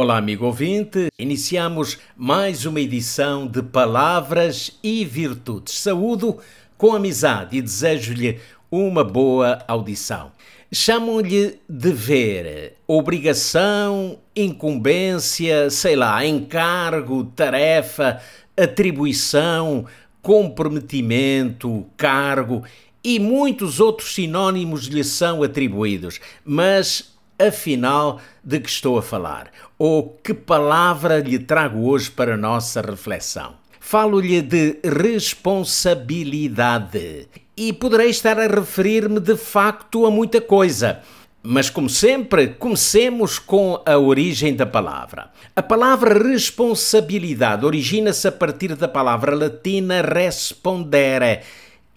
Olá, amigo ouvinte. Iniciamos mais uma edição de Palavras e Virtudes. Saúdo com amizade e desejo-lhe uma boa audição. Chamam-lhe dever, obrigação, incumbência, sei lá, encargo, tarefa, atribuição, comprometimento, cargo e muitos outros sinónimos lhe são atribuídos, mas afinal de que estou a falar? Ou que palavra lhe trago hoje para a nossa reflexão? Falo-lhe de responsabilidade e poderei estar a referir-me de facto a muita coisa. Mas, como sempre, comecemos com a origem da palavra. A palavra responsabilidade origina-se a partir da palavra latina respondere,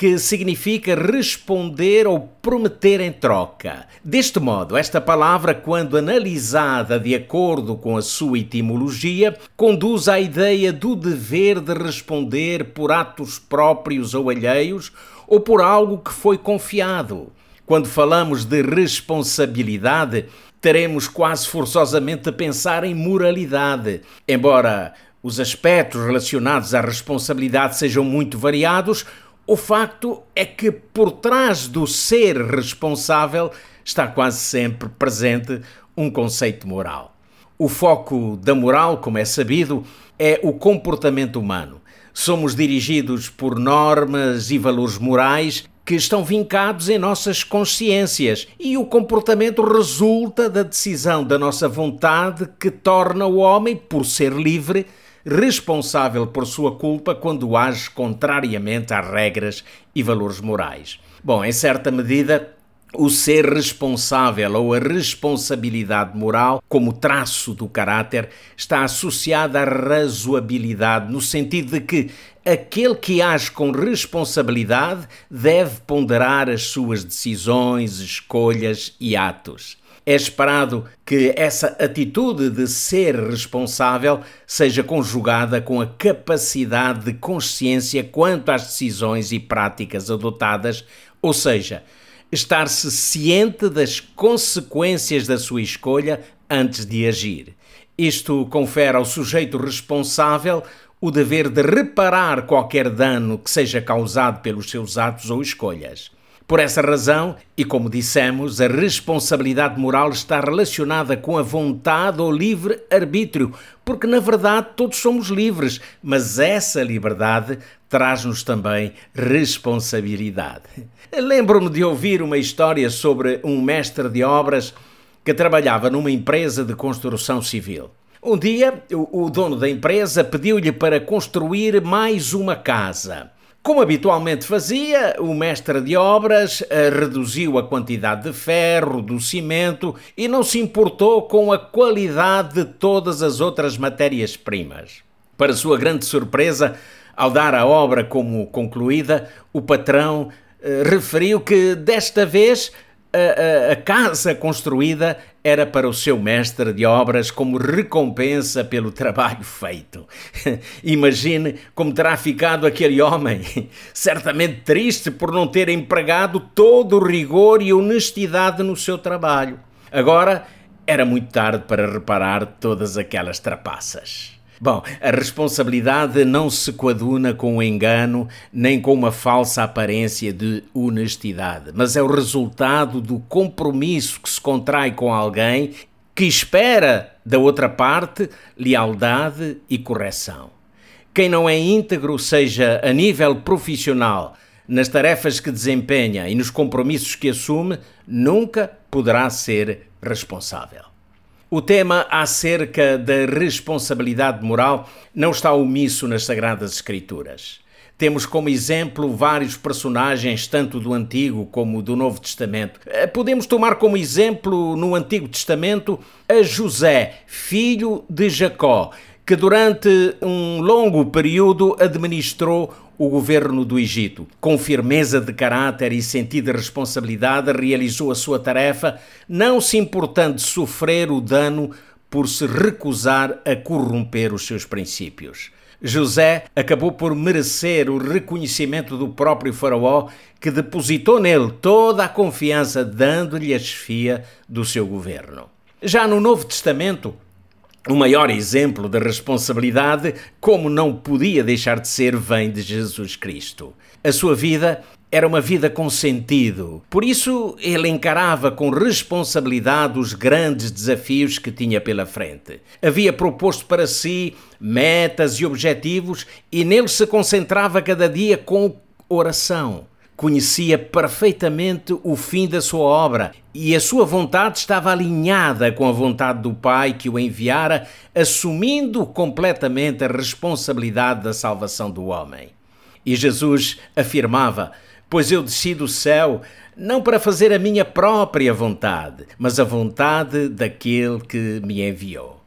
que significa responder ou prometer em troca. Deste modo, esta palavra, quando analisada de acordo com a sua etimologia, conduz à ideia do dever de responder por atos próprios ou alheios ou por algo que foi confiado. Quando falamos de responsabilidade, teremos quase forçosamente a pensar em moralidade, embora os aspectos relacionados à responsabilidade sejam muito variados, o facto é que por trás do ser responsável está quase sempre presente um conceito moral. O foco da moral, como é sabido, é o comportamento humano. Somos dirigidos por normas e valores morais que estão vincados em nossas consciências e o comportamento resulta da decisão da nossa vontade que torna o homem, por ser livre, responsável por sua culpa quando age contrariamente às regras e valores morais. Bom, em certa medida, o ser responsável ou a responsabilidade moral, como traço do caráter, está associada à razoabilidade, no sentido de que aquele que age com responsabilidade deve ponderar as suas decisões, escolhas e atos. É esperado que essa atitude de ser responsável seja conjugada com a capacidade de consciência quanto às decisões e práticas adotadas, ou seja, estar-se ciente das consequências da sua escolha antes de agir. Isto confere ao sujeito responsável o dever de reparar qualquer dano que seja causado pelos seus atos ou escolhas. Por essa razão, e como dissemos, a responsabilidade moral está relacionada com a vontade ou livre arbítrio, porque na verdade todos somos livres, mas essa liberdade traz-nos também responsabilidade. Lembro-me de ouvir uma história sobre um mestre de obras que trabalhava numa empresa de construção civil. Um dia, o dono da empresa pediu-lhe para construir mais uma casa. Como habitualmente fazia, o mestre de obras eh, reduziu a quantidade de ferro, do cimento e não se importou com a qualidade de todas as outras matérias-primas. Para sua grande surpresa, ao dar a obra como concluída, o patrão eh, referiu que desta vez a, a, a, casa construída era para o seu mestre de obras como recompensa pelo trabalho feito. Imagine como terá ficado aquele homem, certamente triste por não ter empregado todo o rigor e honestidade no seu trabalho. Agora era muito tarde para reparar todas aquelas trapaças. Bom, a responsabilidade não se coaduna com o engano nem com uma falsa aparência de honestidade, mas é o resultado do compromisso que se contrai com alguém que espera da outra parte lealdade e correção. Quem não é íntegro, seja a nível profissional, nas tarefas que desempenha e nos compromissos que assume, nunca poderá ser responsável. O tema acerca da responsabilidade moral não está omisso nas Sagradas Escrituras. Temos como exemplo vários personagens, tanto do Antigo como do Novo Testamento. Eh, podemos tomar como exemplo no Antigo Testamento a José, filho de Jacó, que durante um longo período administrou o governo do Egito. Com firmeza de caráter e sentido de responsabilidade, realizou a sua tarefa, não se importando sofrer o dano por se recusar a corromper os seus princípios. José acabou por merecer o reconhecimento do próprio Faraó, que depositou nele toda a confiança, dando-lhe a chefia do seu governo. Já no Novo Testamento, o maior exemplo de responsabilidade, como não podia deixar de ser, vem de Jesus Cristo. A sua vida era uma vida com sentido. Por isso, ele encarava com responsabilidade os grandes desafios que tinha pela frente. Havia proposto para si metas e objetivos e nele se concentrava cada dia com oração conhecia perfeitamente o fim da sua obra e a sua vontade estava alinhada com a vontade do Pai que o enviara, assumindo completamente a responsabilidade da salvação do homem. E Jesus afirmava: Pois eu desci do céu não para fazer a minha própria vontade, mas a vontade daquele que me enviou.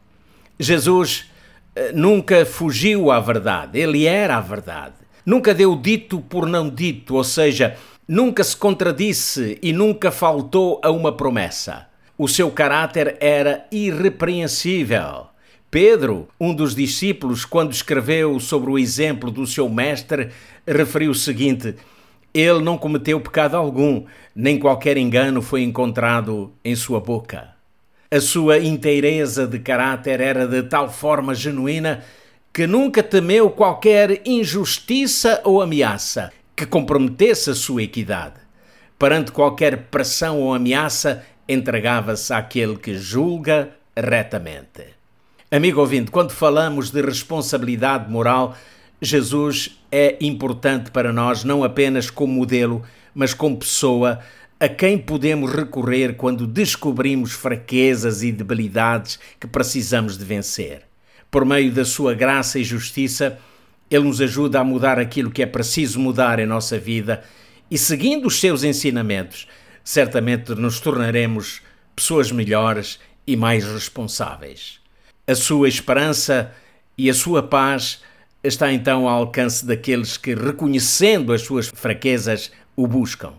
Jesus eh, nunca fugiu à verdade, ele era a verdade. Nunca deu dito por não dito, ou seja, nunca se contradisse e nunca faltou a uma promessa. O seu caráter era irrepreensível. Pedro, um dos discípulos, quando escreveu sobre o exemplo do seu mestre, referiu o seguinte: Ele não cometeu pecado algum, nem qualquer engano foi encontrado em sua boca. A sua inteireza de caráter era de tal forma genuína que nunca temeu qualquer injustiça ou ameaça que comprometesse a sua equidade. Perante qualquer pressão ou ameaça, entregava-se àquele que julga retamente. Amigo ouvinte, quando falamos de responsabilidade moral, Jesus é importante para nós não apenas como modelo, mas como pessoa a quem podemos recorrer quando descobrimos fraquezas e debilidades que precisamos de vencer por meio da sua graça e justiça, ele nos ajuda a mudar aquilo que é preciso mudar em nossa vida e, seguindo os seus ensinamentos, certamente nos tornaremos pessoas melhores e mais responsáveis. A sua esperança e a sua paz está então ao alcance daqueles que, reconhecendo as suas fraquezas, o buscam.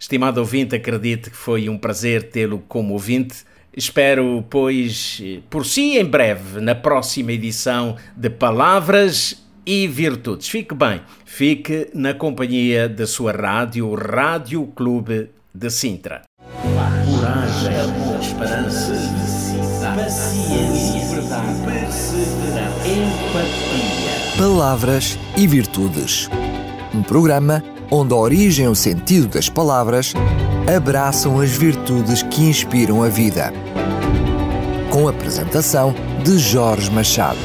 Estimado ouvinte, acredite que foi um prazer tê-lo como ouvinte Espero, pois, por si em breve, na próxima edição de Palavras e Virtudes. Fique bem, fique na companhia da sua rádio, Rádio Clube de Sintra. Coragem, amor, esperança, paciência, verdade, perseverança, empatia. Palavras e Virtudes. Um programa onde a origem e o sentido das palavras abraçam as virtudes que inspiram a vida. Com a apresentação de Jorge Machado.